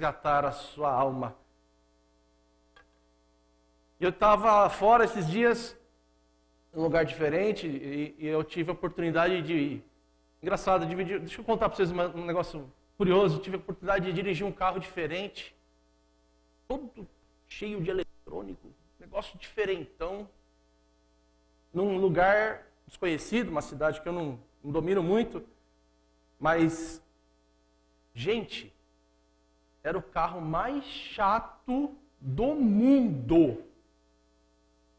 resgatar a sua alma. Eu estava fora esses dias, num lugar diferente, e, e, eu tive a oportunidade de. Engraçado, dividir. Deixa eu contar para vocês um negócio curioso. Eu tive a oportunidade de dirigir um carro diferente, todo cheio de eletrônico, negócio diferentão, num lugar desconhecido, uma cidade que eu não, não domino muito, mas, gente, era o carro mais chato do mundo.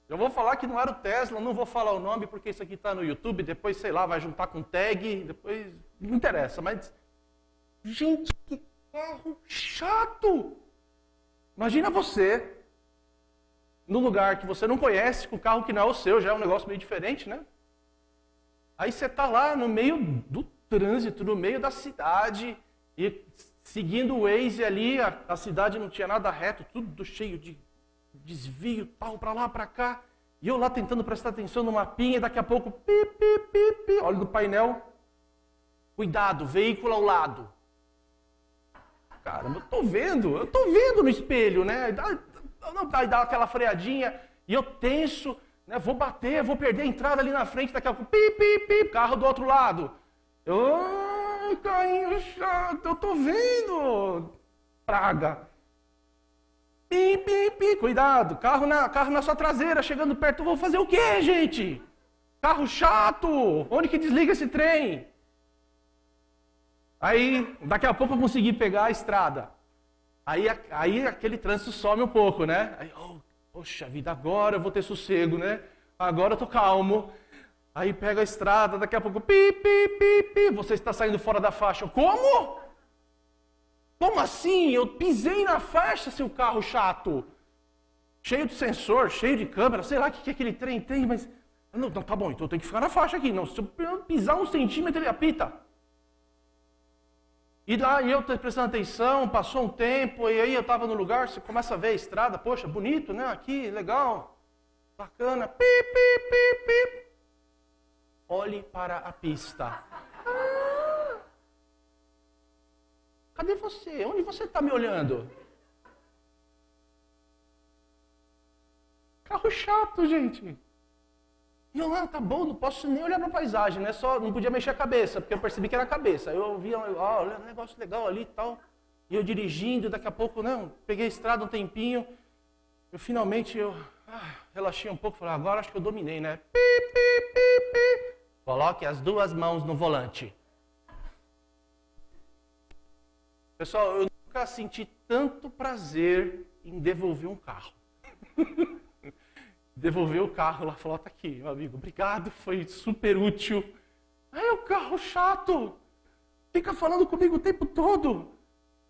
Eu vou falar que não era o Tesla, não vou falar o nome porque isso aqui está no YouTube, depois, sei lá, vai juntar com tag, depois. Não interessa, mas. Gente, que carro chato! Imagina você, no lugar que você não conhece, com o carro que não é o seu, já é um negócio meio diferente, né? Aí você está lá no meio do trânsito, no meio da cidade, e seguindo o Waze ali, a, a cidade não tinha nada reto, tudo cheio de desvio, tal, para lá, para cá. E eu lá tentando prestar atenção no mapinha, e daqui a pouco, pi, pi, pi, pi, olha no painel. Cuidado, veículo ao lado. Caramba, eu tô vendo, eu tô vendo no espelho, né? Dá, não, dá, dá aquela freadinha, e eu tenso, né? Vou bater, vou perder a entrada ali na frente, daqui a pouco, pi, pi, pi, carro do outro lado. Eu, ai, carrinho chato, eu tô vendo. Praga. Pim, pim, pim, cuidado, carro na, carro na sua traseira, chegando perto, vou fazer o quê, gente? Carro chato, onde que desliga esse trem? Aí, daqui a pouco eu consegui pegar a estrada. Aí, aí aquele trânsito some um pouco, né? Aí, oh, poxa vida, agora eu vou ter sossego, né? Agora eu tô calmo. Aí pega a estrada, daqui a pouco, pi, pi, pi, pi, você está saindo fora da faixa. Como? Como assim? Eu pisei na faixa, seu carro chato. Cheio de sensor, cheio de câmera, sei lá o que, que aquele trem tem, mas. Não, não, tá bom, então eu tenho que ficar na faixa aqui. Não, se eu pisar um centímetro, ele apita. E lá eu prestando atenção, passou um tempo, e aí eu estava no lugar, você começa a ver a estrada, poxa, bonito, né? Aqui, legal, bacana. Pi, pi, pi, pi. Olhe para a pista. Cadê você? Onde você está me olhando? Carro chato, gente. E eu, ah, tá bom, não posso nem olhar para a paisagem, né? Só não podia mexer a cabeça, porque eu percebi que era a cabeça. Eu vi, ó, olha, um negócio legal ali e tal. E eu dirigindo, daqui a pouco, não, né, peguei a estrada um tempinho. Eu finalmente, eu ah, relaxei um pouco, falei, agora acho que eu dominei, né? Pi, pi, pi, pi. Coloque as duas mãos no volante. Pessoal, eu nunca senti tanto prazer em devolver um carro. devolver o carro lá, falou, tá aqui, meu amigo, obrigado, foi super útil. Aí o carro chato, fica falando comigo o tempo todo.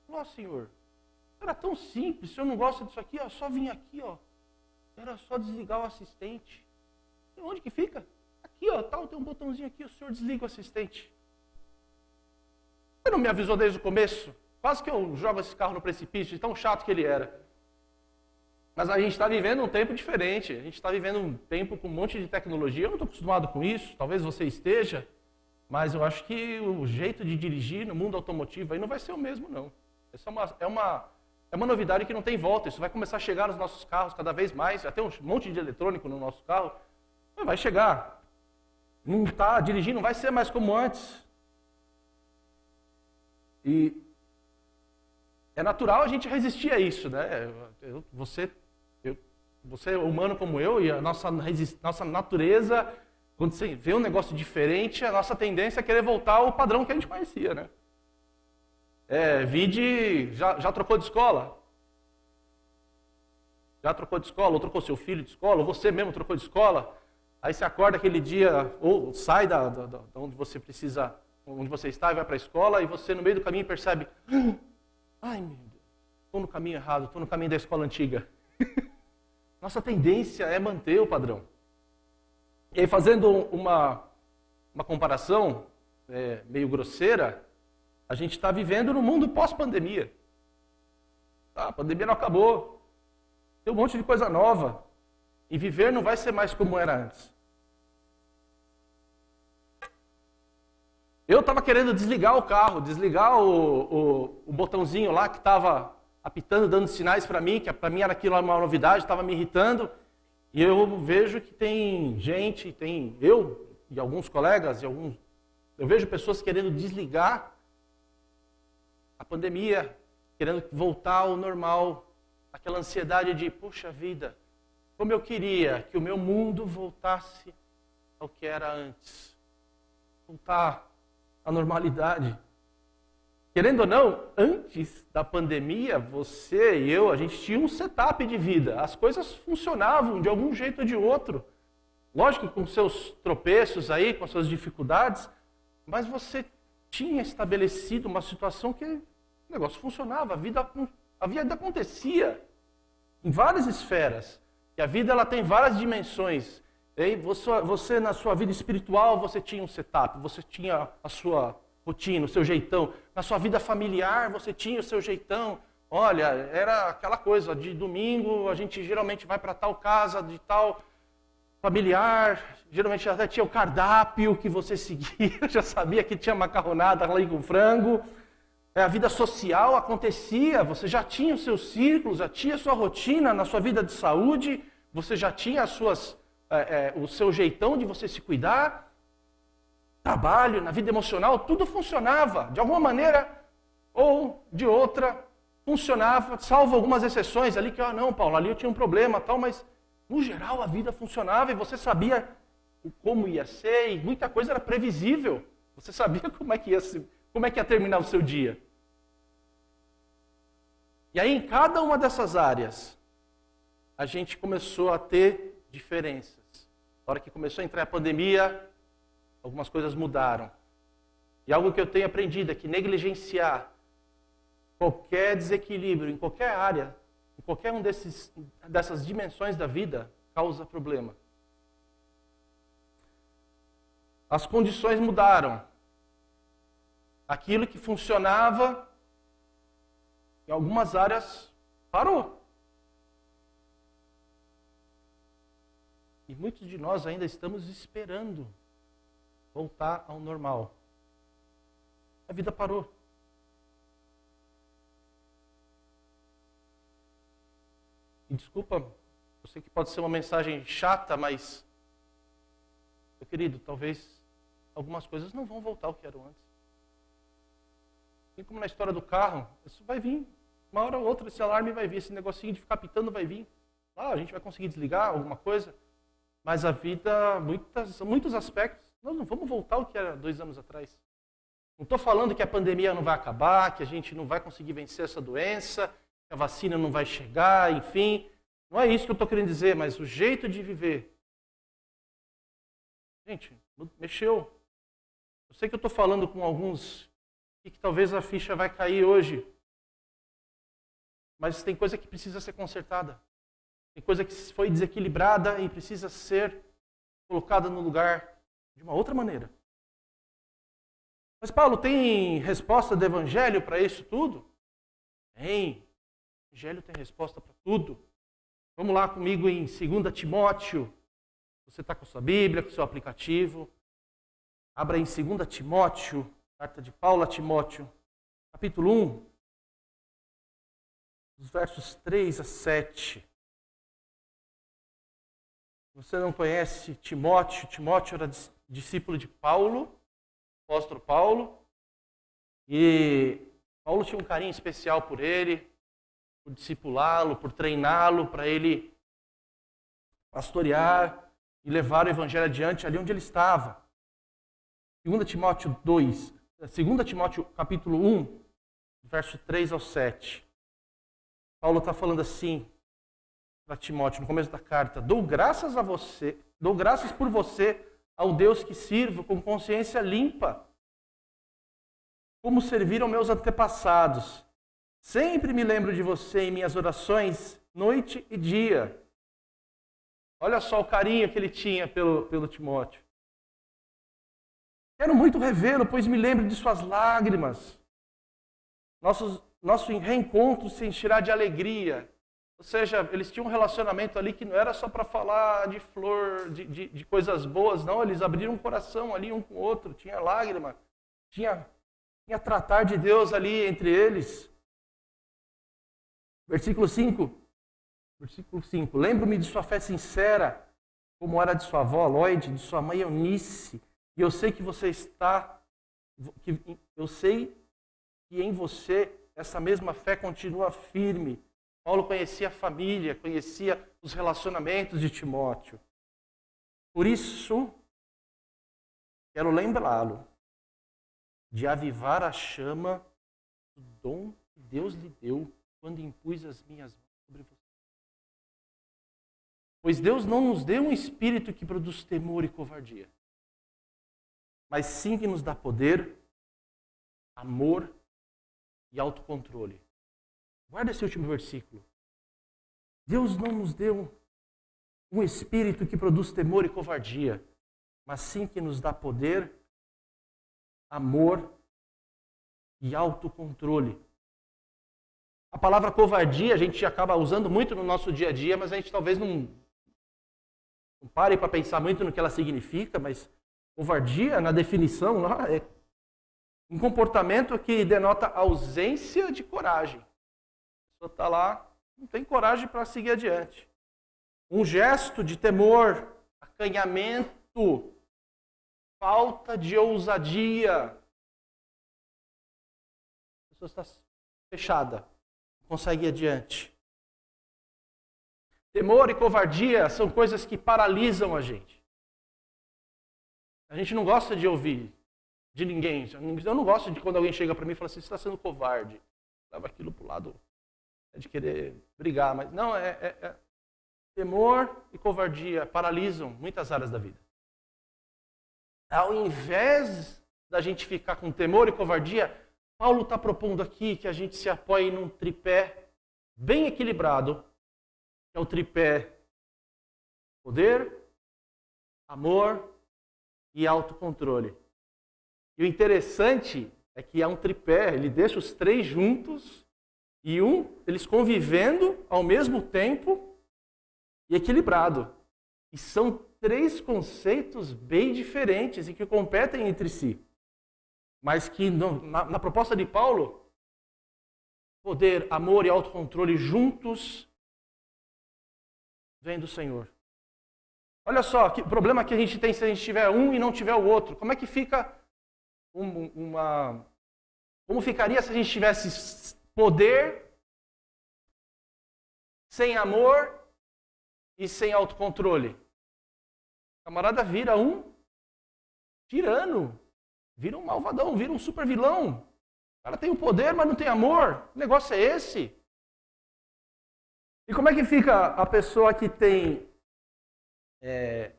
Falou, senhor, era tão simples, eu não gosto disso aqui, ó, só vim aqui, ó. Era só desligar o assistente. E onde que fica? Aqui, ó, tal, tem um botãozinho aqui, o senhor desliga o assistente. Você não me avisou desde o começo? Quase que eu jogo esse carro no precipício, de tão chato que ele era. Mas a gente está vivendo um tempo diferente. A gente está vivendo um tempo com um monte de tecnologia. Eu não estou acostumado com isso, talvez você esteja. Mas eu acho que o jeito de dirigir no mundo automotivo aí não vai ser o mesmo, não. É uma, é uma, é uma novidade que não tem volta. Isso vai começar a chegar nos nossos carros cada vez mais. Já tem um monte de eletrônico no nosso carro. Vai chegar. Não está dirigindo, não vai ser mais como antes. E é natural a gente resistir a isso, né? Eu, você, eu, você é humano como eu e a nossa, nossa natureza, quando você vê um negócio diferente, a nossa tendência é querer voltar ao padrão que a gente conhecia, né? É, vide, já, já trocou de escola? Já trocou de escola? Ou trocou seu filho de escola? Ou você mesmo trocou de escola? Aí você acorda aquele dia, ou sai da, da, da onde você precisa, onde você está e vai para a escola, e você no meio do caminho percebe, Ai, meu Deus, estou no caminho errado, estou no caminho da escola antiga. Nossa tendência é manter o padrão. E aí, fazendo uma, uma comparação é, meio grosseira, a gente está vivendo no mundo pós-pandemia. Tá, a pandemia não acabou. Tem um monte de coisa nova. E viver não vai ser mais como era antes. Eu estava querendo desligar o carro, desligar o, o, o botãozinho lá que estava apitando, dando sinais para mim, que para mim era aquilo uma novidade, estava me irritando. E eu vejo que tem gente, tem eu e alguns colegas e alguns eu vejo pessoas querendo desligar a pandemia, querendo voltar ao normal, aquela ansiedade de, puxa vida, como eu queria que o meu mundo voltasse ao que era antes. Voltar à normalidade. Querendo ou não, antes da pandemia, você e eu, a gente tinha um setup de vida. As coisas funcionavam de algum jeito ou de outro. Lógico, com seus tropeços aí, com as suas dificuldades, mas você tinha estabelecido uma situação que o negócio funcionava, a vida, a vida acontecia em várias esferas. E a vida ela tem várias dimensões. E você, você, na sua vida espiritual, você tinha um setup, você tinha a sua rotina, o seu jeitão. Na sua vida familiar, você tinha o seu jeitão. Olha, era aquela coisa, de domingo a gente geralmente vai para tal casa, de tal familiar, geralmente até tinha o cardápio que você seguia, já sabia que tinha macarronada lá com frango. É, a vida social acontecia, você já tinha os seus círculos, já tinha a sua rotina na sua vida de saúde, você já tinha as suas, é, é, o seu jeitão de você se cuidar trabalho, na vida emocional, tudo funcionava. De alguma maneira ou de outra, funcionava, salvo algumas exceções ali que, ah, não, Paulo, ali eu tinha um problema, tal, mas no geral a vida funcionava e você sabia como ia ser e muita coisa era previsível. Você sabia como é que ia, como é que ia terminar o seu dia. E aí, em cada uma dessas áreas, a gente começou a ter diferenças. Na hora que começou a entrar a pandemia, algumas coisas mudaram. E algo que eu tenho aprendido é que negligenciar qualquer desequilíbrio em qualquer área, em qualquer um desses, dessas dimensões da vida, causa problema. As condições mudaram. Aquilo que funcionava em algumas áreas parou. E muitos de nós ainda estamos esperando voltar ao normal. A vida parou. E desculpa, eu sei que pode ser uma mensagem chata, mas, meu querido, talvez algumas coisas não vão voltar ao que eram antes. Assim como na história do carro, isso vai vir. Uma hora ou outra esse alarme vai vir, esse negocinho de ficar pitando vai vir. Ah, a gente vai conseguir desligar alguma coisa, mas a vida, muitas, muitos aspectos, nós não vamos voltar ao que era dois anos atrás. Não estou falando que a pandemia não vai acabar, que a gente não vai conseguir vencer essa doença, que a vacina não vai chegar, enfim. Não é isso que eu estou querendo dizer, mas o jeito de viver. Gente, mexeu. Eu sei que eu estou falando com alguns e que talvez a ficha vai cair hoje. Mas tem coisa que precisa ser consertada. Tem coisa que foi desequilibrada e precisa ser colocada no lugar de uma outra maneira. Mas Paulo, tem resposta do Evangelho para isso tudo? Tem. O Evangelho tem resposta para tudo. Vamos lá comigo em 2 Timóteo. Você está com sua Bíblia, com seu aplicativo. Abra em 2 Timóteo, carta de Paulo a Timóteo, capítulo 1, os versos 3 a 7 você não conhece Timóteo, Timóteo era discípulo de Paulo, apóstolo Paulo, e Paulo tinha um carinho especial por ele, por discipulá-lo, por treiná-lo, para ele pastorear e levar o evangelho adiante ali onde ele estava. 2 Timóteo 2, 2 Timóteo capítulo 1, verso 3 ao 7. Paulo está falando assim: para Timóteo no começo da carta: Dou graças a você, dou graças por você ao Deus que sirvo com consciência limpa, como serviram meus antepassados. Sempre me lembro de você em minhas orações, noite e dia. Olha só o carinho que ele tinha pelo, pelo Timóteo. Quero muito revê-lo, pois me lembro de suas lágrimas. Nosso, nosso reencontro se encherá de alegria ou seja, eles tinham um relacionamento ali que não era só para falar de flor, de, de, de, coisas boas, não. Eles abriram um coração ali um com o outro, tinha lágrima, tinha, tinha tratar de Deus ali entre eles. Versículo 5. Versículo 5. Lembro-me de sua fé sincera, como era de sua avó Lloyd, de sua mãe Eunice. E eu sei que você está. Que, eu sei que em você essa mesma fé continua firme. Paulo conhecia a família, conhecia os relacionamentos de Timóteo. Por isso, quero lembrá-lo de avivar a chama do dom que Deus lhe deu quando impus as minhas mãos sobre você. Pois Deus não nos deu um espírito que produz temor e covardia, mas sim que nos dá poder, amor e autocontrole. Guarda esse último versículo. Deus não nos deu um espírito que produz temor e covardia, mas sim que nos dá poder, amor e autocontrole. A palavra covardia a gente acaba usando muito no nosso dia a dia, mas a gente talvez não, não pare para pensar muito no que ela significa, mas covardia, na definição é um comportamento que denota ausência de coragem. Pessoa está lá, não tem coragem para seguir adiante. Um gesto de temor, acanhamento, falta de ousadia. A pessoa está fechada, não consegue ir adiante. Temor e covardia são coisas que paralisam a gente. A gente não gosta de ouvir de ninguém. Eu não gosto de quando alguém chega para mim e fala assim, você está sendo covarde. Leva aquilo para o lado de querer brigar. Mas não, é, é, é, temor e covardia paralisam muitas áreas da vida. Ao invés da gente ficar com temor e covardia, Paulo está propondo aqui que a gente se apoie num tripé bem equilibrado, que é o tripé poder, amor e autocontrole. E o interessante é que há um tripé, ele deixa os três juntos e um, eles convivendo ao mesmo tempo e equilibrado. E são três conceitos bem diferentes e que competem entre si. Mas que na, na proposta de Paulo, poder, amor e autocontrole juntos vem do Senhor. Olha só, que problema que a gente tem se a gente tiver um e não tiver o outro. Como é que fica um, uma. Como ficaria se a gente tivesse poder sem amor e sem autocontrole? O camarada vira um tirano, vira um malvadão, vira um super vilão. O cara tem o poder, mas não tem amor. O negócio é esse. E como é que fica a pessoa que tem é,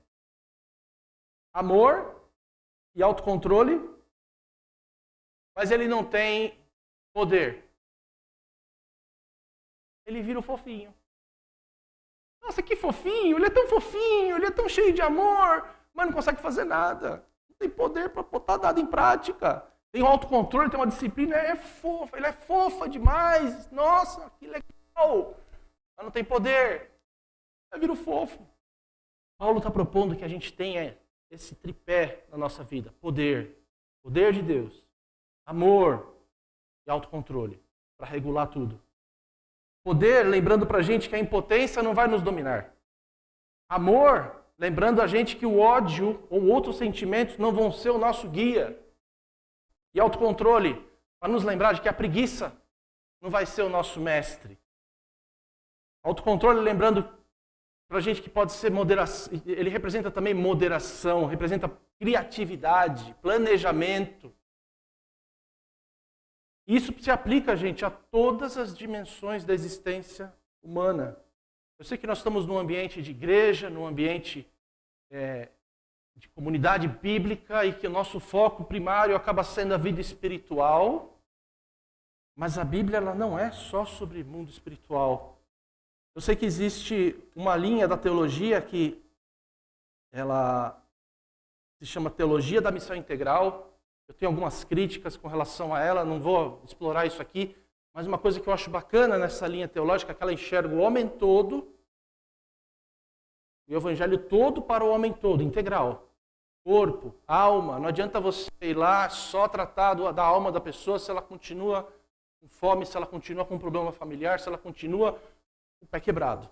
amor e autocontrole, mas ele não tem poder. Ele vira o fofinho. Nossa, que fofinho! Ele é tão fofinho, ele é tão cheio de amor, mas não consegue fazer nada. Não tem poder para botar nada em prática. Tem um autocontrole, tem uma disciplina, é fofa, ele é fofa demais. Nossa, que legal! Mas não tem poder. Aí vira o fofo. Paulo está propondo que a gente tenha esse tripé na nossa vida: poder, poder de Deus, amor e autocontrole para regular tudo. Poder, lembrando para a gente que a impotência não vai nos dominar. Amor, lembrando a gente que o ódio ou outros sentimentos não vão ser o nosso guia. E autocontrole, para nos lembrar de que a preguiça não vai ser o nosso mestre. Autocontrole, lembrando para a gente que pode ser moderação, ele representa também moderação, representa criatividade, planejamento. Isso se aplica, gente, a todas as dimensões da existência humana. Eu sei que nós estamos num ambiente de igreja, num ambiente é, de comunidade bíblica e que o nosso foco primário acaba sendo a vida espiritual, mas a Bíblia ela não é só sobre mundo espiritual. Eu sei que existe uma linha da teologia que ela se chama teologia da missão integral, eu tenho algumas críticas com relação a ela, não vou explorar isso aqui, mas uma coisa que eu acho bacana nessa linha teológica é que ela enxerga o homem todo, o evangelho todo para o homem todo, integral. Corpo, alma, não adianta você ir lá só tratar da alma da pessoa se ela continua com fome, se ela continua com um problema familiar, se ela continua com o pé quebrado.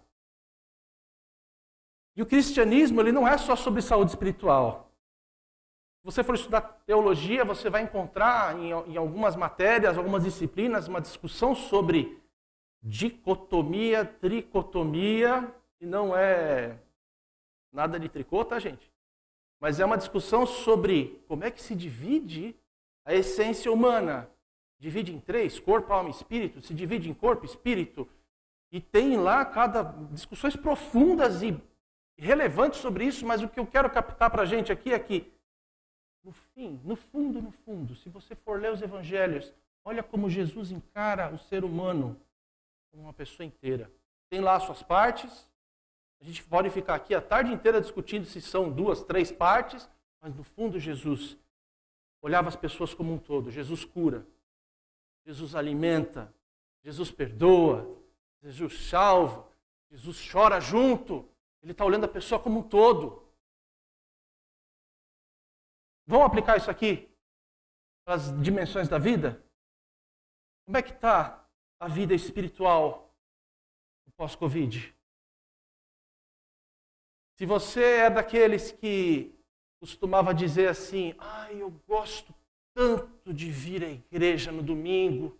E o cristianismo ele não é só sobre saúde espiritual. Se você for estudar teologia, você vai encontrar em, em algumas matérias, algumas disciplinas, uma discussão sobre dicotomia, tricotomia, e não é nada de tricô, tá, gente? Mas é uma discussão sobre como é que se divide a essência humana. Divide em três, corpo, alma e espírito, se divide em corpo, espírito, e tem lá cada discussões profundas e relevantes sobre isso, mas o que eu quero captar para a gente aqui é que no fim, no fundo, no fundo, se você for ler os evangelhos, olha como Jesus encara o ser humano como uma pessoa inteira. Tem lá as suas partes. A gente pode ficar aqui a tarde inteira discutindo se são duas, três partes, mas no fundo Jesus olhava as pessoas como um todo. Jesus cura, Jesus alimenta, Jesus perdoa, Jesus salva, Jesus chora junto. Ele está olhando a pessoa como um todo. Vamos aplicar isso aqui para as dimensões da vida? Como é que está a vida espiritual pós-Covid? Se você é daqueles que costumava dizer assim, ai, eu gosto tanto de vir à igreja no domingo,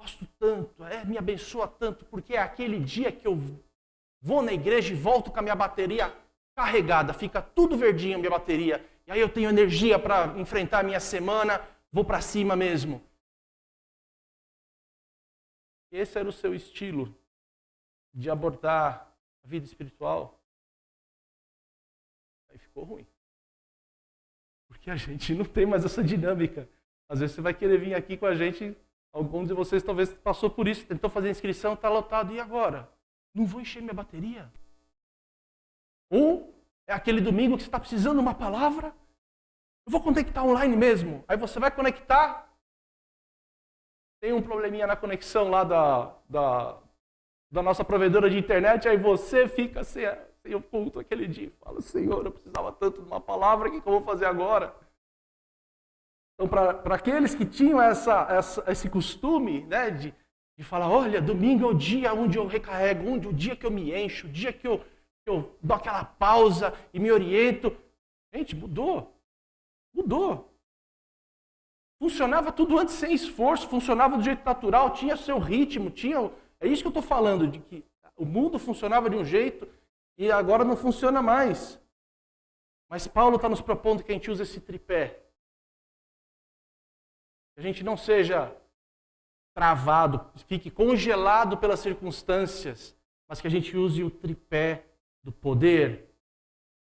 gosto tanto, é, me abençoa tanto, porque é aquele dia que eu vou na igreja e volto com a minha bateria carregada, fica tudo verdinho a minha bateria, e aí eu tenho energia para enfrentar a minha semana, vou para cima mesmo. Esse era o seu estilo de abordar a vida espiritual. Aí ficou ruim. Porque a gente não tem mais essa dinâmica. Às vezes você vai querer vir aqui com a gente, alguns de vocês talvez passou por isso, tentou fazer inscrição, está lotado, e agora? Não vou encher minha bateria? Ou é aquele domingo que você está precisando de uma palavra. Eu vou conectar online mesmo. Aí você vai conectar. Tem um probleminha na conexão lá da, da, da nossa provedora de internet. Aí você fica sem, sem o culto aquele dia. Fala, Senhor, eu precisava tanto de uma palavra. O que, eu vou fazer agora? Então, para aqueles que tinham essa, essa, esse costume né, de, de falar: olha, domingo é o dia onde eu recarrego, onde, o dia que eu me encho, o dia que eu eu dou aquela pausa e me oriento. Gente, mudou. Mudou. Funcionava tudo antes sem esforço, funcionava do jeito natural, tinha seu ritmo, tinha. É isso que eu estou falando, de que o mundo funcionava de um jeito e agora não funciona mais. Mas Paulo está nos propondo que a gente use esse tripé. Que a gente não seja travado, fique congelado pelas circunstâncias, mas que a gente use o tripé do poder.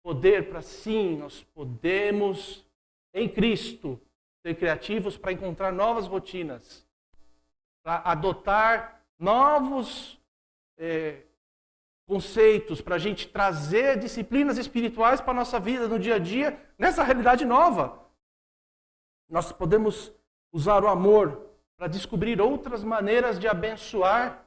Poder para sim, nós podemos, em Cristo, ser criativos para encontrar novas rotinas, para adotar novos é, conceitos, para a gente trazer disciplinas espirituais para a nossa vida no dia a dia, nessa realidade nova. Nós podemos usar o amor para descobrir outras maneiras de abençoar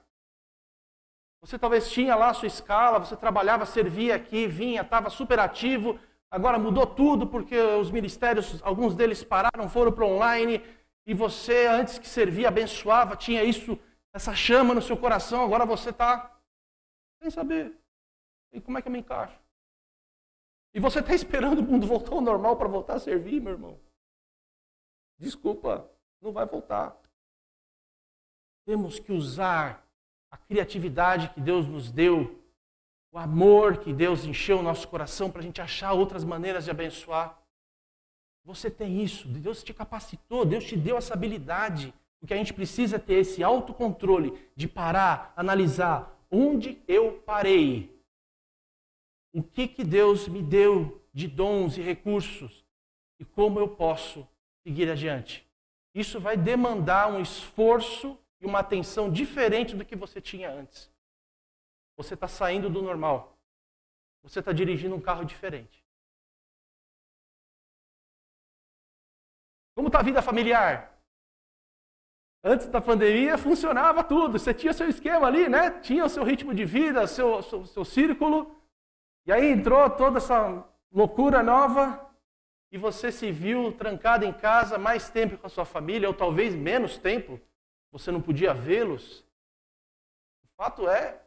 você talvez tinha lá a sua escala, você trabalhava, servia aqui, vinha, estava super ativo. Agora mudou tudo porque os ministérios, alguns deles pararam, foram para online. E você, antes que servia, abençoava, tinha isso, essa chama no seu coração. Agora você está sem saber. E como é que eu me encaixo? E você está esperando o mundo voltar ao normal para voltar a servir, meu irmão? Desculpa, não vai voltar. Temos que usar a criatividade que Deus nos deu, o amor que Deus encheu o nosso coração para a gente achar outras maneiras de abençoar. Você tem isso, Deus te capacitou, Deus te deu essa habilidade. O que a gente precisa é ter esse autocontrole de parar, analisar onde eu parei. O que, que Deus me deu de dons e recursos e como eu posso seguir adiante. Isso vai demandar um esforço uma atenção diferente do que você tinha antes. Você está saindo do normal. Você está dirigindo um carro diferente. Como está a vida familiar? Antes da pandemia funcionava tudo. Você tinha seu esquema ali, né? Tinha o seu ritmo de vida, seu, seu, seu círculo. E aí entrou toda essa loucura nova e você se viu trancado em casa mais tempo com a sua família, ou talvez menos tempo você não podia vê-los. O fato é,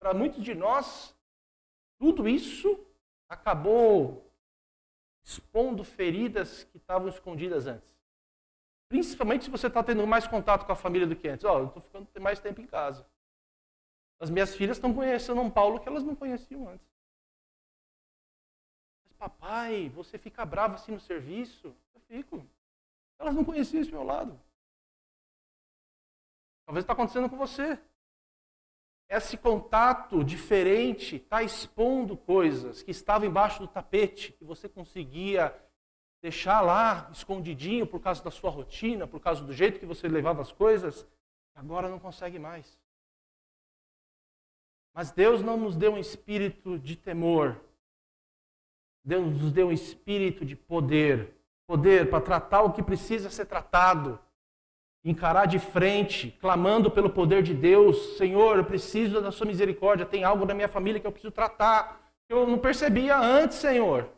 para muitos de nós, tudo isso acabou expondo feridas que estavam escondidas antes. Principalmente se você está tendo mais contato com a família do que antes. Oh, eu estou ficando mais tempo em casa. As minhas filhas estão conhecendo um Paulo que elas não conheciam antes. Mas papai, você fica bravo assim no serviço? Eu fico. Elas não conheciam esse meu lado. Talvez está acontecendo com você. Esse contato diferente está expondo coisas que estavam embaixo do tapete, que você conseguia deixar lá escondidinho por causa da sua rotina, por causa do jeito que você levava as coisas, agora não consegue mais. Mas Deus não nos deu um espírito de temor. Deus nos deu um espírito de poder. Poder para tratar o que precisa ser tratado. Encarar de frente, clamando pelo poder de Deus. Senhor, eu preciso da sua misericórdia. Tem algo na minha família que eu preciso tratar. Eu não percebia antes, Senhor.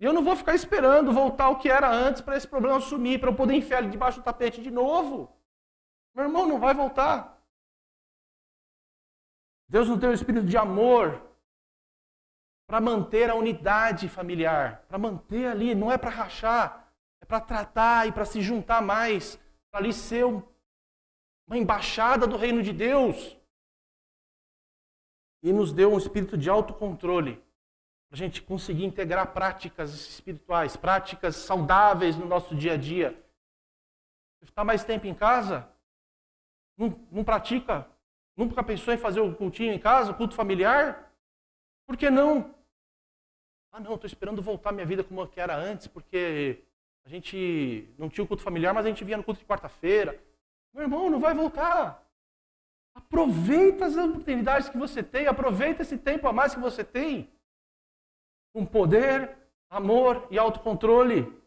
E eu não vou ficar esperando voltar ao que era antes para esse problema sumir, para eu poder enfiar ele debaixo do tapete de novo. Meu irmão, não vai voltar. Deus não tem o espírito de amor para manter a unidade familiar, para manter ali, não é para rachar, é para tratar e para se juntar mais, ali ser uma embaixada do reino de Deus. E nos deu um espírito de autocontrole para a gente conseguir integrar práticas espirituais, práticas saudáveis no nosso dia a dia. Está mais tempo em casa? Não, não pratica? Nunca pensou em fazer o cultinho em casa, o culto familiar? Por que não? Ah, não, estou esperando voltar minha vida como era antes, porque a gente não tinha o culto familiar, mas a gente via no culto de quarta-feira. Meu irmão, não vai voltar. Aproveita as oportunidades que você tem, aproveita esse tempo a mais que você tem com poder, amor e autocontrole.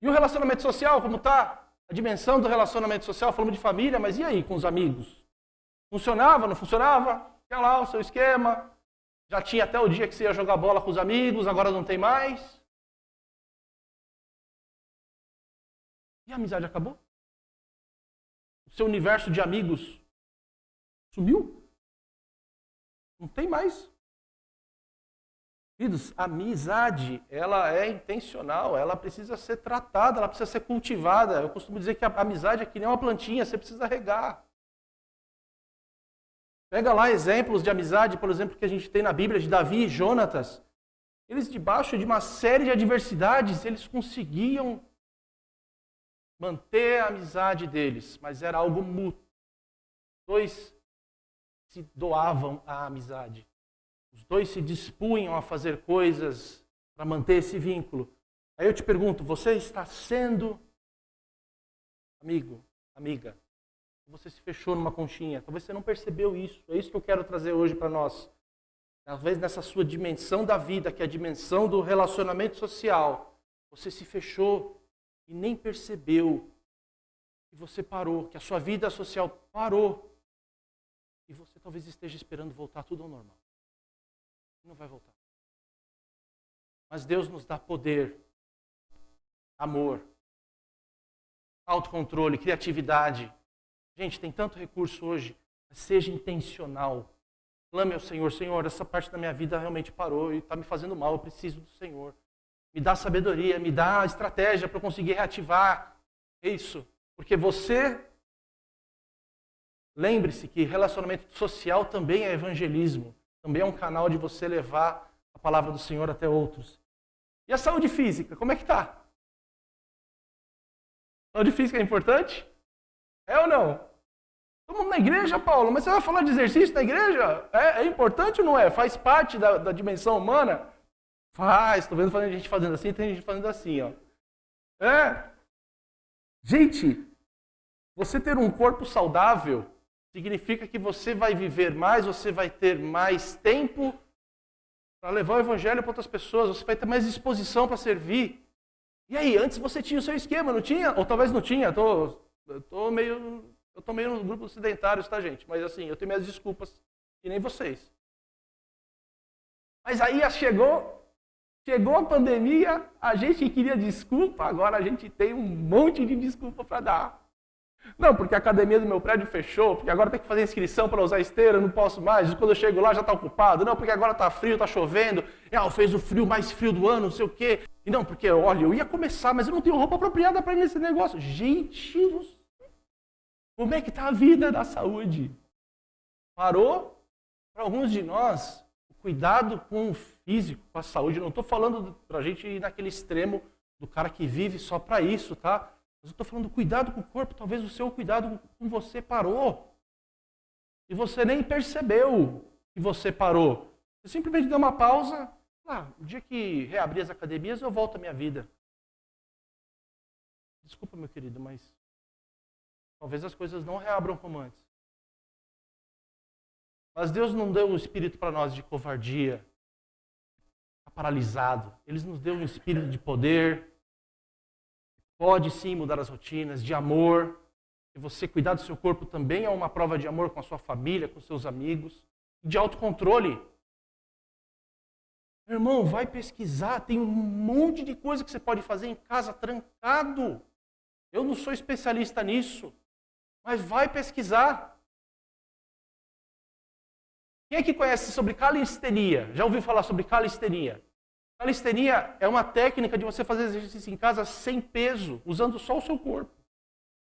E o relacionamento social, como está? A dimensão do relacionamento social, falamos de família, mas e aí com os amigos? Funcionava, não funcionava? Tinha lá o seu esquema. Já tinha até o dia que você ia jogar bola com os amigos, agora não tem mais. E a amizade acabou? O seu universo de amigos sumiu? Não tem mais. Queridos, a amizade, ela é intencional, ela precisa ser tratada, ela precisa ser cultivada. Eu costumo dizer que a amizade é que nem uma plantinha, você precisa regar. Pega lá exemplos de amizade, por exemplo, que a gente tem na Bíblia de Davi e Jonatas. Eles, debaixo de uma série de adversidades, eles conseguiam manter a amizade deles, mas era algo mútuo. Dois se doavam à amizade. Os dois se dispunham a fazer coisas para manter esse vínculo. Aí eu te pergunto: você está sendo amigo, amiga? Você se fechou numa conchinha. Talvez você não percebeu isso. É isso que eu quero trazer hoje para nós. Talvez nessa sua dimensão da vida, que é a dimensão do relacionamento social, você se fechou e nem percebeu que você parou, que a sua vida social parou. E você talvez esteja esperando voltar tudo ao normal não vai voltar. Mas Deus nos dá poder, amor, autocontrole, criatividade. Gente, tem tanto recurso hoje. Seja intencional. Clame ao Senhor, Senhor, essa parte da minha vida realmente parou e está me fazendo mal, eu preciso do Senhor. Me dá sabedoria, me dá estratégia para conseguir reativar isso. Porque você, lembre-se que relacionamento social também é evangelismo. Também é um canal de você levar a palavra do Senhor até outros. E a saúde física, como é que está? Saúde física é importante? É ou não? Todo mundo na igreja, Paulo, mas você vai falar de exercício na igreja? É, é importante ou não é? Faz parte da, da dimensão humana? Faz, estou vendo gente fazendo assim, tem gente fazendo assim, ó. É. Gente, você ter um corpo saudável significa que você vai viver mais, você vai ter mais tempo para levar o evangelho para outras pessoas, você vai ter mais disposição para servir. E aí, antes você tinha o seu esquema, não tinha? Ou talvez não tinha, tô, eu tô meio eu tô meio no grupo sedentários, tá, gente? Mas assim, eu tenho minhas desculpas, e nem vocês. Mas aí chegou, chegou a pandemia, a gente queria desculpa, agora a gente tem um monte de desculpa para dar. Não, porque a academia do meu prédio fechou, porque agora tem que fazer inscrição para usar esteira, não posso mais. Quando eu chego lá já está ocupado. Não, porque agora está frio, está chovendo. É, fez o frio mais frio do ano, não sei o quê. E não, porque, olha, eu ia começar, mas eu não tenho roupa apropriada para ir nesse negócio. Gente, como é que está a vida da saúde? Parou? Para alguns de nós, o cuidado com o físico, com a saúde, não estou falando para a gente ir naquele extremo do cara que vive só para isso, tá? Mas eu estou falando cuidado com o corpo, talvez o seu cuidado com você parou. E você nem percebeu que você parou. Você simplesmente deu uma pausa. Ah, o dia que reabrir as academias, eu volto à minha vida. Desculpa, meu querido, mas talvez as coisas não reabram como antes. Mas Deus não deu um espírito para nós de covardia, tá paralisado. Ele nos deu um espírito de poder, Pode sim mudar as rotinas, de amor. E você cuidar do seu corpo também é uma prova de amor com a sua família, com seus amigos. De autocontrole. Meu irmão, vai pesquisar. Tem um monte de coisa que você pode fazer em casa trancado. Eu não sou especialista nisso. Mas vai pesquisar. Quem é que conhece sobre calistenia? Já ouviu falar sobre calistenia? Calistenia é uma técnica de você fazer exercício em casa sem peso, usando só o seu corpo.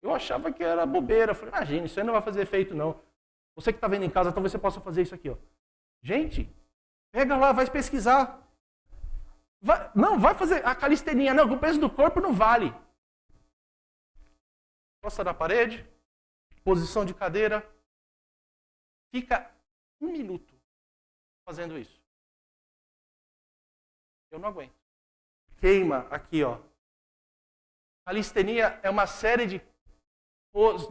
Eu achava que era bobeira. Eu falei, imagina, isso aí não vai fazer efeito, não. Você que está vendo em casa, talvez você possa fazer isso aqui. Ó. Gente, pega lá, vai pesquisar. Vai, não, vai fazer a calistenia. Não, o peso do corpo não vale. Costa da parede, posição de cadeira. Fica um minuto fazendo isso. Eu não aguento. Queima aqui, ó. Calistenia é uma série de,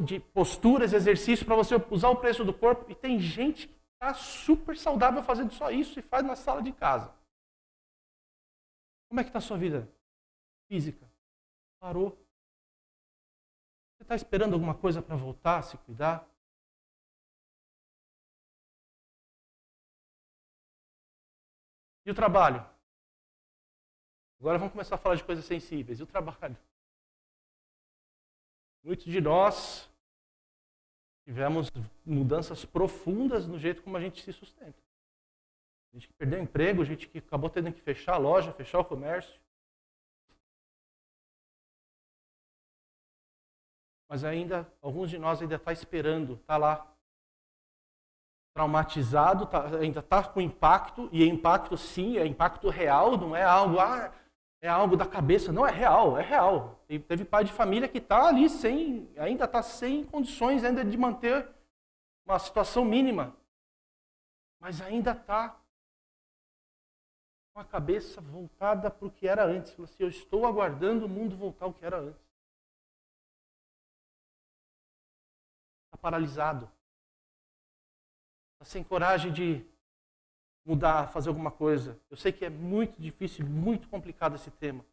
de posturas, exercícios para você usar o preço do corpo. E tem gente que está super saudável fazendo só isso e faz na sala de casa. Como é que está a sua vida física? Parou. Você está esperando alguma coisa para voltar, se cuidar? E o trabalho? Agora vamos começar a falar de coisas sensíveis. E o trabalho? Muitos de nós tivemos mudanças profundas no jeito como a gente se sustenta. A gente que perdeu emprego, a gente que acabou tendo que fechar a loja, fechar o comércio. Mas ainda, alguns de nós ainda está esperando, está lá, traumatizado, tá, ainda está com impacto, e impacto sim, é impacto real, não é algo, ah, é algo da cabeça. Não, é real, é real. teve pai de família que está ali sem, ainda está sem condições ainda de manter uma situação mínima. Mas ainda está com a cabeça voltada para o que era antes. Falou assim, eu estou aguardando o mundo voltar ao que era antes. Está paralisado. Está sem coragem de mudar, fazer alguma coisa. Eu sei que é muito difícil, muito complicado esse tema.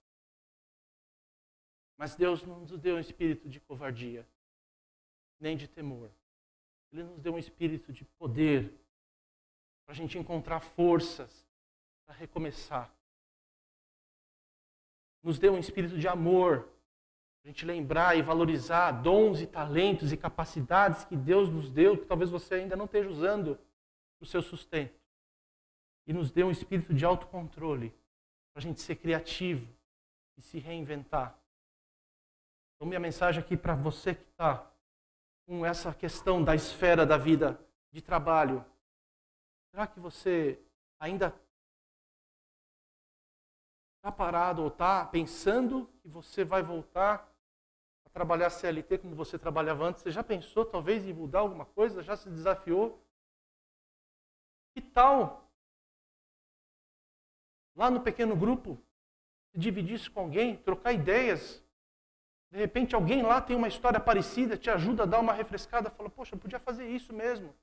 Mas Deus não nos deu um espírito de covardia, nem de temor. Ele nos deu um espírito de poder, para a gente encontrar forças para recomeçar. Nos deu um espírito de amor, a gente lembrar e valorizar dons e talentos e capacidades que Deus nos deu, que talvez você ainda não esteja usando o seu sustento e nos deu um espírito de autocontrole para a gente ser criativo e se reinventar. Então, minha mensagem aqui para você que está com essa questão da esfera da vida de trabalho, será que você ainda está parado ou está pensando que você vai voltar trabalhar CLT como você trabalhava antes? Você já pensou talvez em mudar alguma coisa? Já se desafiou? Que tal lá no pequeno grupo, dividir isso com alguém, trocar ideias. De repente alguém lá tem uma história parecida, te ajuda a dar uma refrescada, fala, poxa, podia fazer isso mesmo.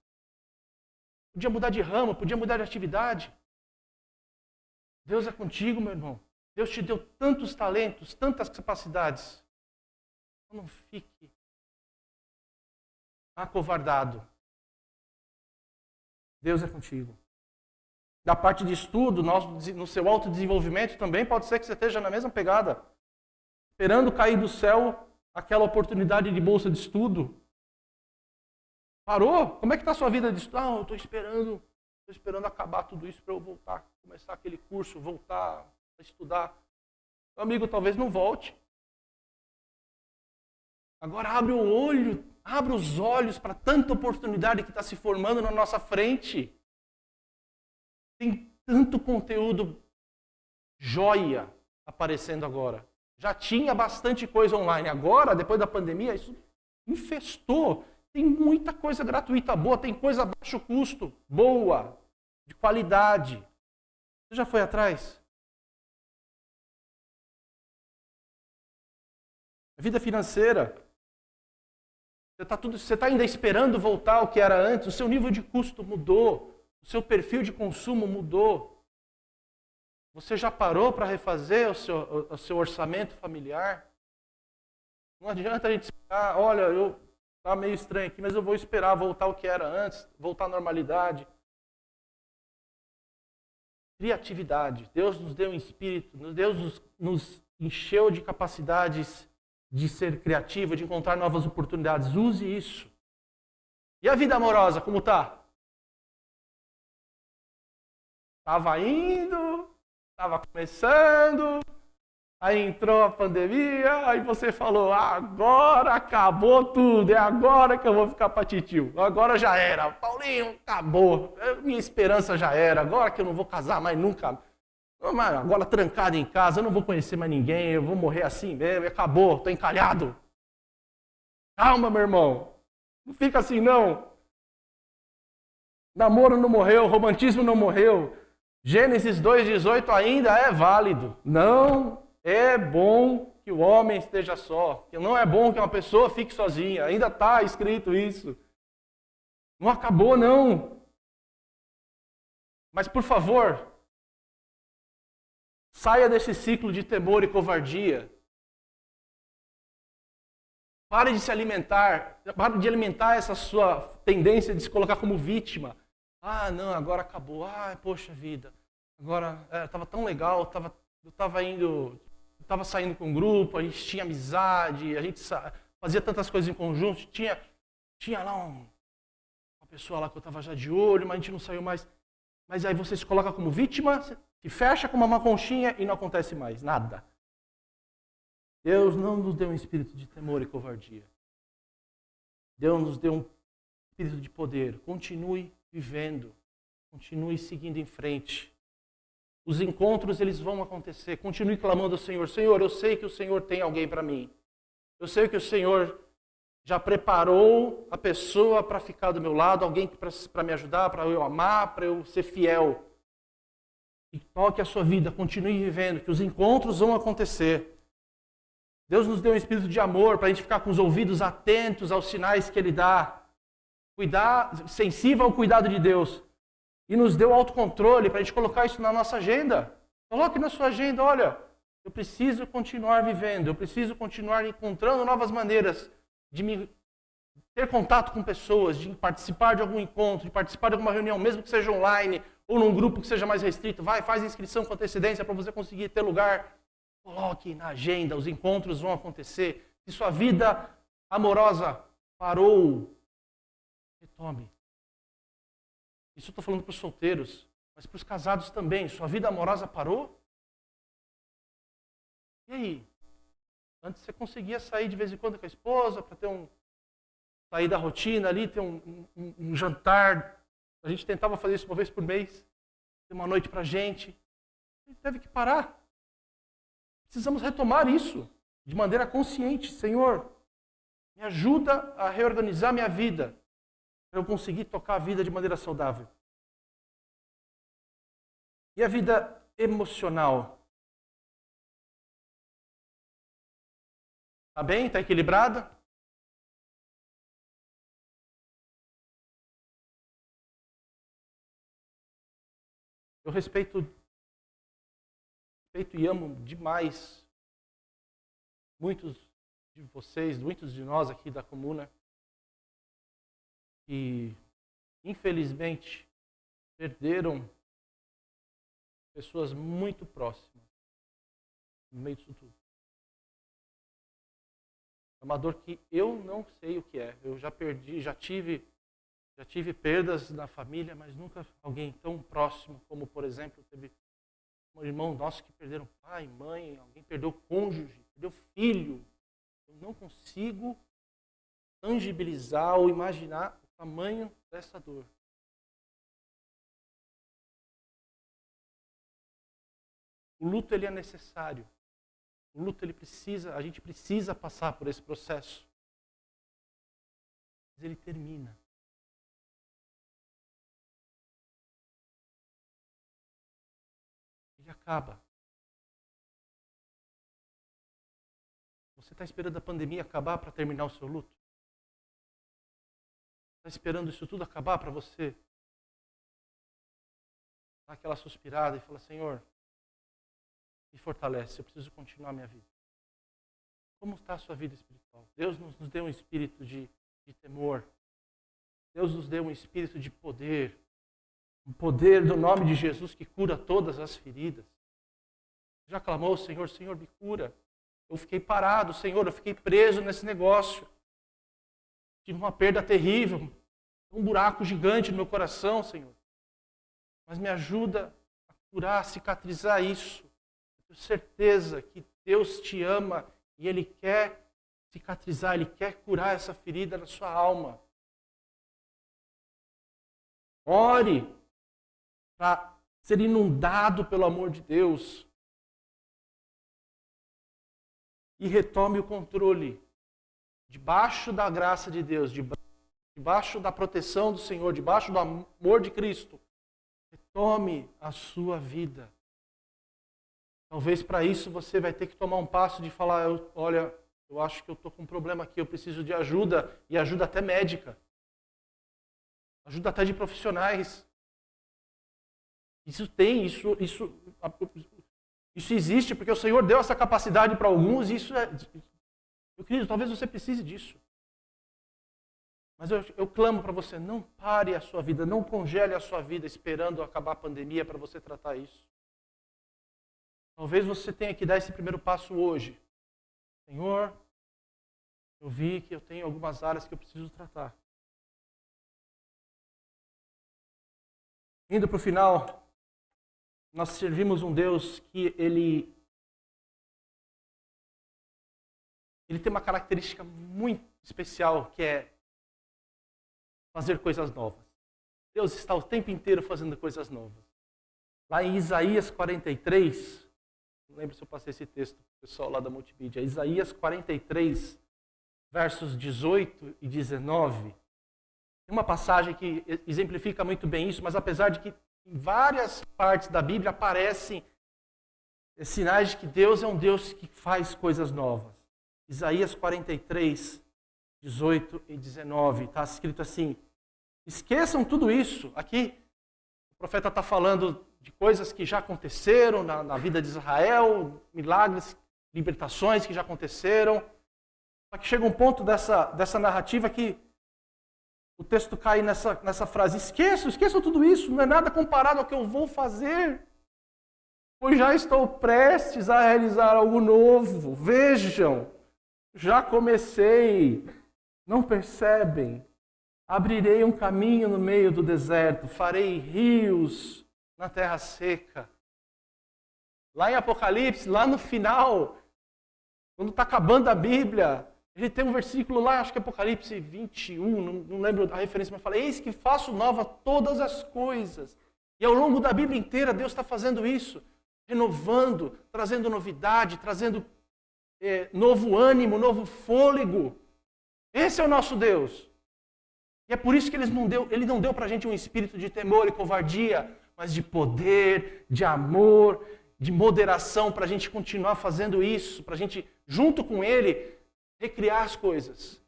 Podia mudar de ramo, podia mudar de atividade. Deus é contigo, meu irmão. Deus te deu tantos talentos, tantas capacidades. Não fique acovardado. Deus é contigo da parte de estudo, no seu autodesenvolvimento também, pode ser que você esteja na mesma pegada. Esperando cair do céu aquela oportunidade de bolsa de estudo? Parou? Como é que está a sua vida de estudo? Ah, eu estou esperando, estou esperando acabar tudo isso para eu voltar, começar aquele curso, voltar a estudar. Meu amigo, talvez não volte. Agora abre o olho, abre os olhos para tanta oportunidade que está se formando na nossa frente. Tem tanto conteúdo joia aparecendo agora. Já tinha bastante coisa online. Agora, depois da pandemia, isso infestou. Tem muita coisa gratuita boa, tem coisa a baixo custo, boa, de qualidade. Você já foi atrás? A vida financeira. Você está tudo, você está ainda esperando voltar ao que era antes. O seu nível de custo mudou, o seu perfil de consumo mudou. Você já parou para refazer o seu, o seu orçamento familiar? Não adianta a gente esperar, olha, eu tá meio estranho aqui, mas eu vou esperar voltar ao que era antes, voltar à normalidade. Criatividade. Deus nos deu um espírito, Deus nos, nos encheu de capacidades de ser criativo, de encontrar novas oportunidades. Use isso. E a vida amorosa, como tá? Tava indo, tava começando, aí entrou a pandemia, aí você falou: agora acabou tudo, é agora que eu vou ficar patitio. Agora já era, Paulinho, acabou, minha esperança já era, agora que eu não vou casar mais nunca Agora trancado em casa, eu não vou conhecer mais ninguém, eu vou morrer assim mesmo, acabou, estou encalhado. Calma, meu irmão. Não fica assim, não. Namoro não morreu, romantismo não morreu. Gênesis 2,18 ainda é válido. Não é bom que o homem esteja só. Não é bom que uma pessoa fique sozinha. Ainda está escrito isso. Não acabou, não. Mas, por favor, Saia desse ciclo de temor e covardia. Pare de se alimentar, pare de alimentar essa sua tendência de se colocar como vítima. Ah, não, agora acabou. Ah, poxa vida. Agora estava é, tão legal, tava, eu estava indo, estava saindo com um grupo, a gente tinha amizade, a gente fazia tantas coisas em conjunto, tinha, tinha lá um, uma pessoa lá que eu estava já de olho, mas a gente não saiu mais. Mas aí você se coloca como vítima, se fecha com uma conchinha e não acontece mais nada. Deus não nos deu um espírito de temor e covardia. Deus nos deu um espírito de poder. Continue vivendo. Continue seguindo em frente. Os encontros eles vão acontecer. Continue clamando ao Senhor. Senhor, eu sei que o Senhor tem alguém para mim. Eu sei que o Senhor já preparou a pessoa para ficar do meu lado, alguém para me ajudar, para eu amar, para eu ser fiel e toque a sua vida, continue vivendo, que os encontros vão acontecer. Deus nos deu um espírito de amor para a gente ficar com os ouvidos atentos aos sinais que Ele dá, cuidar, sensível ao cuidado de Deus. E nos deu autocontrole para a gente colocar isso na nossa agenda. Coloque na sua agenda, olha, eu preciso continuar vivendo, eu preciso continuar encontrando novas maneiras de me ter contato com pessoas, de participar de algum encontro, de participar de alguma reunião, mesmo que seja online, ou num grupo que seja mais restrito, vai, faz inscrição com antecedência para você conseguir ter lugar. Coloque na agenda, os encontros vão acontecer. Se sua vida amorosa parou, retome. Isso eu estou falando para os solteiros, mas para os casados também. Sua vida amorosa parou? E aí? Antes você conseguia sair de vez em quando com a esposa para ter um sair da rotina ali, ter um, um, um jantar a gente tentava fazer isso uma vez por mês, ter uma noite para a gente. A gente teve que parar. Precisamos retomar isso de maneira consciente. Senhor, me ajuda a reorganizar minha vida para eu conseguir tocar a vida de maneira saudável. E a vida emocional? Está bem? Está equilibrada? Eu respeito, respeito e amo demais muitos de vocês, muitos de nós aqui da comuna, que infelizmente perderam pessoas muito próximas no meio disso tudo. É uma dor que eu não sei o que é. Eu já perdi, já tive, já tive perdas na família, mas nunca alguém tão próximo como, por exemplo, teve um irmão nosso que perderam pai, mãe, alguém perdeu cônjuge, perdeu filho. Eu não consigo tangibilizar ou imaginar o tamanho dessa dor. O luto ele é necessário. O luto ele precisa, a gente precisa passar por esse processo. Mas ele termina. Acaba. Você está esperando a pandemia acabar para terminar o seu luto? Está esperando isso tudo acabar para você? Dar aquela suspirada e falar, Senhor, me fortalece, eu preciso continuar minha vida. Como está a sua vida espiritual? Deus nos, nos deu um espírito de, de temor. Deus nos deu um espírito de poder. O poder do nome de Jesus que cura todas as feridas. Já clamou, Senhor, Senhor, me cura. Eu fiquei parado, Senhor, eu fiquei preso nesse negócio. Tive uma perda terrível, um buraco gigante no meu coração, Senhor. Mas me ajuda a curar, a cicatrizar isso. Tenho certeza que Deus te ama e Ele quer cicatrizar, Ele quer curar essa ferida na sua alma. Ore para ser inundado pelo amor de Deus. E retome o controle. Debaixo da graça de Deus, debaixo da proteção do Senhor, debaixo do amor de Cristo. Retome a sua vida. Talvez para isso você vai ter que tomar um passo de falar: olha, eu acho que eu estou com um problema aqui, eu preciso de ajuda, e ajuda até médica, ajuda até de profissionais. Isso tem, isso, isso, isso existe, porque o Senhor deu essa capacidade para alguns, e isso é. Meu querido, talvez você precise disso. Mas eu, eu clamo para você: não pare a sua vida, não congele a sua vida esperando acabar a pandemia para você tratar isso. Talvez você tenha que dar esse primeiro passo hoje. Senhor, eu vi que eu tenho algumas áreas que eu preciso tratar. Indo para o final, nós servimos um Deus que ele ele tem uma característica muito especial que é fazer coisas novas. Deus está o tempo inteiro fazendo coisas novas. Lá em Isaías 43, não lembro se eu passei esse texto para o pessoal lá da multimídia. Isaías 43, versos 18 e 19. Tem uma passagem que exemplifica muito bem isso, mas apesar de que em várias partes da Bíblia aparecem sinais de que Deus é um Deus que faz coisas novas. Isaías 43, 18 e 19, está escrito assim: Esqueçam tudo isso. Aqui, o profeta está falando de coisas que já aconteceram na, na, vida de Israel, milagres, libertações que já aconteceram. Só que chega um ponto dessa, dessa narrativa que o texto cai nessa, nessa frase: esqueçam, esqueçam tudo isso, não é nada comparado ao que eu vou fazer. Pois já estou prestes a realizar algo novo. Vejam, já comecei. Não percebem? Abrirei um caminho no meio do deserto, farei rios na terra seca. Lá em Apocalipse, lá no final, quando está acabando a Bíblia, ele tem um versículo lá, acho que é Apocalipse 21, não, não lembro a referência, mas fala: Eis que faço nova todas as coisas. E ao longo da Bíblia inteira, Deus está fazendo isso, renovando, trazendo novidade, trazendo é, novo ânimo, novo fôlego. Esse é o nosso Deus. E é por isso que não deu, ele não deu para a gente um espírito de temor e covardia, mas de poder, de amor, de moderação, para a gente continuar fazendo isso, para a gente, junto com Ele, recriar as coisas.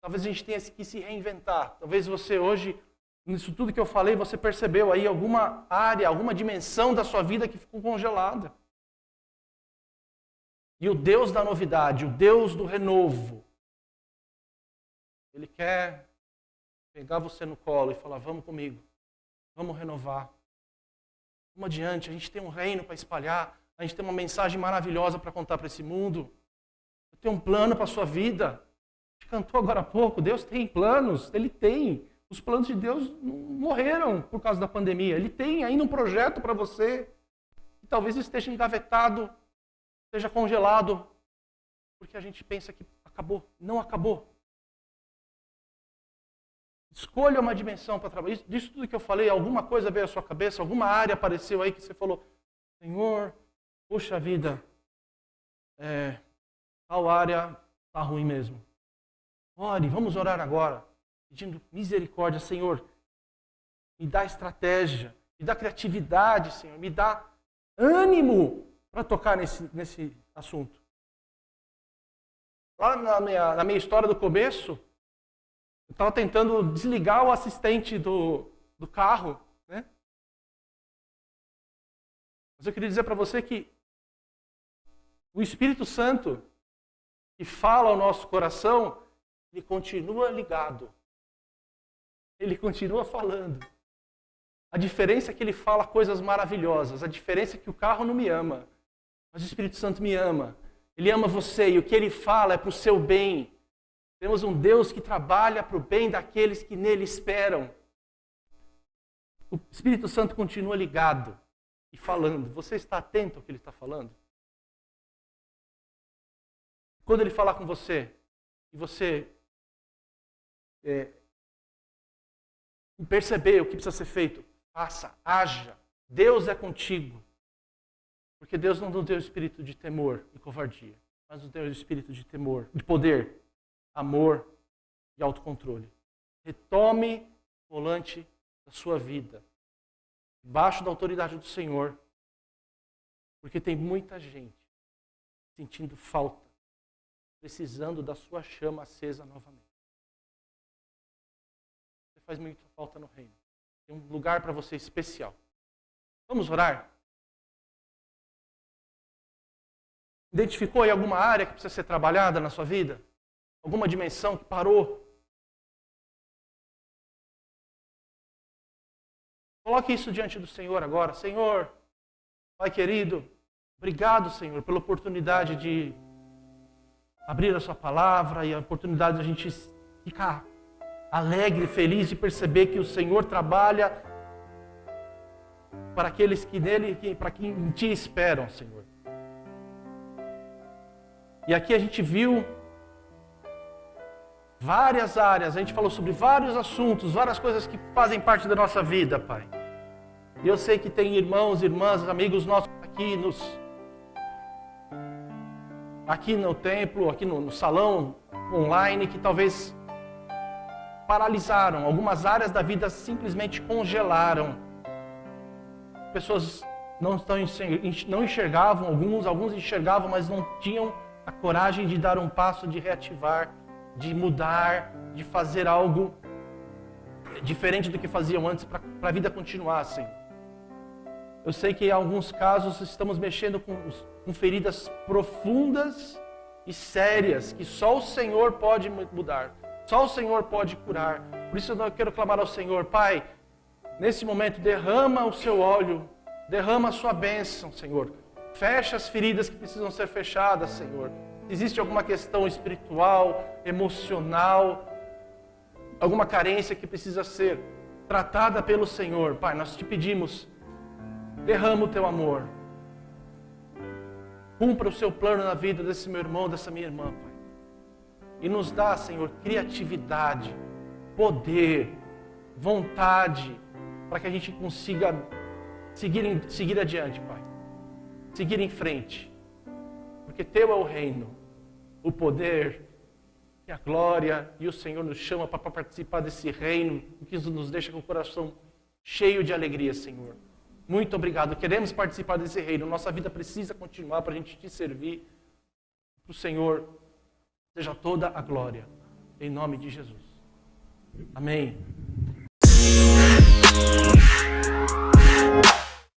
Talvez a gente tenha que se reinventar. Talvez você hoje, nisso tudo que eu falei, você percebeu aí alguma área, alguma dimensão da sua vida que ficou congelada. E o Deus da novidade, o Deus do renovo, Ele quer pegar você no colo e falar: vamos comigo, vamos renovar. Vamos adiante, a gente tem um reino para espalhar, a gente tem uma mensagem maravilhosa para contar para esse mundo. Tenho um plano para a sua vida. cantou agora há pouco, Deus tem planos, Ele tem. Os planos de Deus morreram por causa da pandemia. Ele tem ainda um projeto para você que talvez esteja engavetado, esteja congelado, porque a gente pensa que acabou. Não acabou. Escolha uma dimensão para trabalhar. Disso tudo que eu falei, alguma coisa veio à sua cabeça, alguma área apareceu aí que você falou, Senhor, puxa vida, é, tal área está ruim mesmo. Ore, vamos orar agora, pedindo misericórdia, Senhor. Me dá estratégia, me dá criatividade, Senhor, me dá ânimo para tocar nesse, nesse assunto. Lá na minha, na minha história do começo, eu estava tentando desligar o assistente do, do carro, né? Mas eu queria dizer para você que o Espírito Santo que fala ao nosso coração, ele continua ligado. Ele continua falando. A diferença é que ele fala coisas maravilhosas. A diferença é que o carro não me ama, mas o Espírito Santo me ama. Ele ama você e o que ele fala é para o seu bem. Temos um Deus que trabalha para o bem daqueles que nele esperam. O Espírito Santo continua ligado e falando. Você está atento ao que ele está falando? Quando ele falar com você e você é, perceber o que precisa ser feito, faça, haja. Deus é contigo. Porque Deus não nos deu espírito de temor e covardia, mas nos deu espírito de temor, de poder, amor e autocontrole. Retome o volante da sua vida, debaixo da autoridade do Senhor, porque tem muita gente sentindo falta precisando da sua chama acesa novamente. Você faz muita falta no reino. Tem um lugar para você especial. Vamos orar? Identificou aí alguma área que precisa ser trabalhada na sua vida? Alguma dimensão que parou? Coloque isso diante do Senhor agora. Senhor, Pai querido, obrigado, Senhor, pela oportunidade de abrir a sua palavra e a oportunidade de a gente ficar alegre, feliz de perceber que o Senhor trabalha para aqueles que nele, para quem em ti esperam, Senhor. E aqui a gente viu várias áreas, a gente falou sobre vários assuntos, várias coisas que fazem parte da nossa vida, Pai. E eu sei que tem irmãos, irmãs, amigos nossos aqui nos aqui no templo, aqui no, no salão online, que talvez paralisaram, algumas áreas da vida simplesmente congelaram. Pessoas não, estão, não enxergavam, alguns, alguns enxergavam, mas não tinham a coragem de dar um passo, de reativar, de mudar, de fazer algo diferente do que faziam antes para a vida continuar assim. Eu sei que em alguns casos estamos mexendo com, com feridas profundas e sérias que só o Senhor pode mudar, só o Senhor pode curar. Por isso eu quero clamar ao Senhor, Pai, nesse momento derrama o seu óleo, derrama a sua bênção, Senhor. Fecha as feridas que precisam ser fechadas, Senhor. Existe alguma questão espiritual, emocional, alguma carência que precisa ser tratada pelo Senhor, Pai, nós te pedimos Derrama o teu amor. Cumpra o seu plano na vida desse meu irmão, dessa minha irmã, Pai. E nos dá, Senhor, criatividade, poder, vontade, para que a gente consiga seguir, seguir adiante, Pai. Seguir em frente. Porque Teu é o reino, o poder e a glória, e o Senhor nos chama para participar desse reino, que nos deixa com o coração cheio de alegria, Senhor. Muito obrigado. Queremos participar desse reino. Nossa vida precisa continuar para a gente te servir. O Senhor seja toda a glória. Em nome de Jesus. Amém.